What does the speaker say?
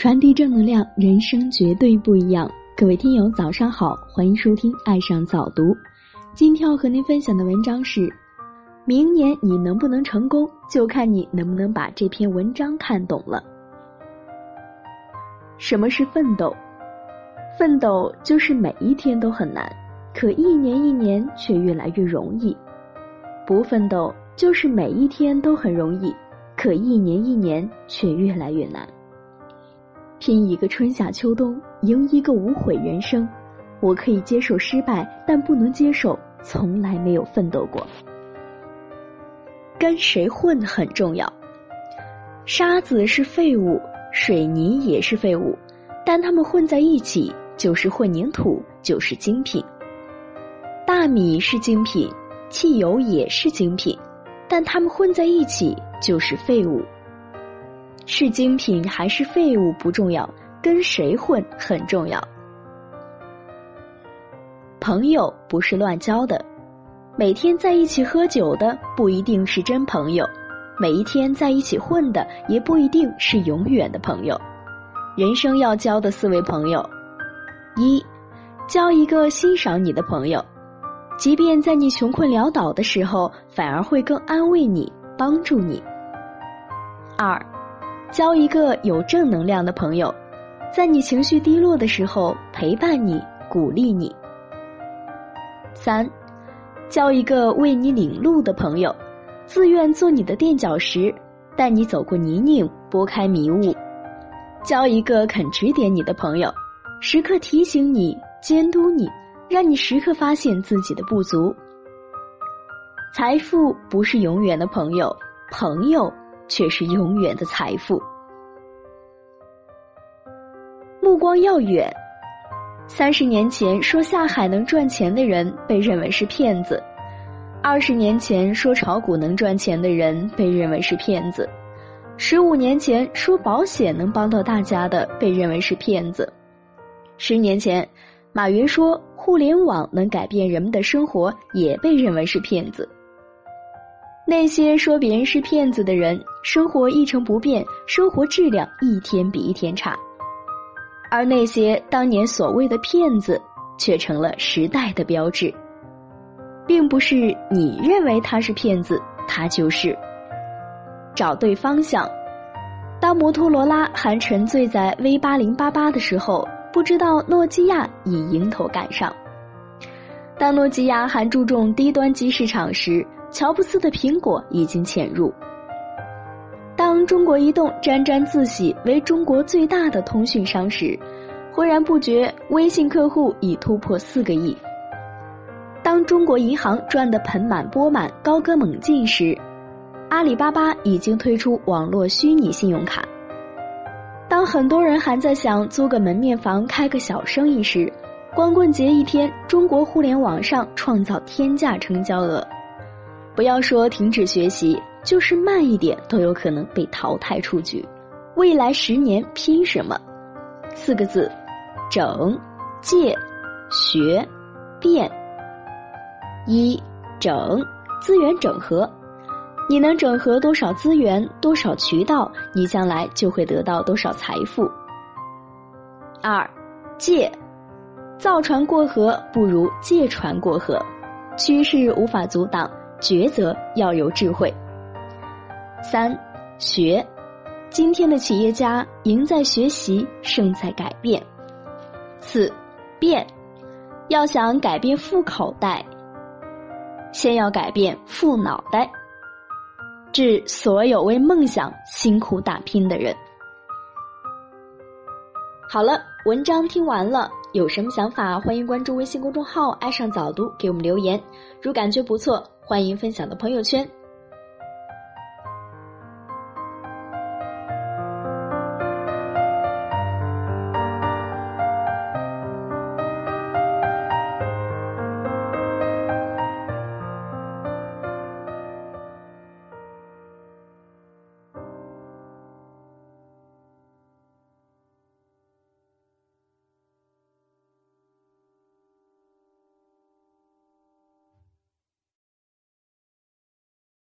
传递正能量，人生绝对不一样。各位听友，早上好，欢迎收听《爱上早读》。今天要和您分享的文章是：明年你能不能成功，就看你能不能把这篇文章看懂了。什么是奋斗？奋斗就是每一天都很难，可一年一年却越来越容易；不奋斗就是每一天都很容易，可一年一年却越来越难。拼一个春夏秋冬，赢一个无悔人生。我可以接受失败，但不能接受从来没有奋斗过。跟谁混很重要。沙子是废物，水泥也是废物，但它们混在一起就是混凝土，就是精品。大米是精品，汽油也是精品，但它们混在一起就是废物。是精品还是废物不重要，跟谁混很重要。朋友不是乱交的，每天在一起喝酒的不一定是真朋友，每一天在一起混的也不一定是永远的朋友。人生要交的四位朋友：一，交一个欣赏你的朋友，即便在你穷困潦倒的时候，反而会更安慰你、帮助你；二。交一个有正能量的朋友，在你情绪低落的时候陪伴你、鼓励你。三，交一个为你领路的朋友，自愿做你的垫脚石，带你走过泥泞，拨开迷雾。交一个肯指点你的朋友，时刻提醒你、监督你，让你时刻发现自己的不足。财富不是永远的朋友，朋友。却是永远的财富。目光要远。三十年前说下海能赚钱的人被认为是骗子，二十年前说炒股能赚钱的人被认为是骗子，十五年前说保险能帮到大家的被认为是骗子，十年前马云说互联网能改变人们的生活也被认为是骗子。那些说别人是骗子的人，生活一成不变，生活质量一天比一天差；而那些当年所谓的骗子，却成了时代的标志。并不是你认为他是骗子，他就是。找对方向。当摩托罗拉还沉醉在 V 八零八八的时候，不知道诺基亚已迎头赶上。当诺基亚还注重低端机市场时，乔布斯的苹果已经潜入。当中国移动沾沾自喜为中国最大的通讯商时，浑然不觉微信客户已突破四个亿。当中国银行赚得盆满钵满、高歌猛进时，阿里巴巴已经推出网络虚拟信用卡。当很多人还在想租个门面房开个小生意时，光棍节一天，中国互联网上创造天价成交额。不要说停止学习，就是慢一点都有可能被淘汰出局。未来十年拼什么？四个字：整、借、学、变。一、整资源整合，你能整合多少资源、多少渠道，你将来就会得到多少财富。二、借，造船过河不如借船过河，趋势无法阻挡。抉择要有智慧。三，学，今天的企业家赢在学习，胜在改变。四，变，要想改变富口袋，先要改变富脑袋。致所有为梦想辛苦打拼的人。好了，文章听完了，有什么想法，欢迎关注微信公众号“爱上早读”，给我们留言。如感觉不错。欢迎分享到朋友圈。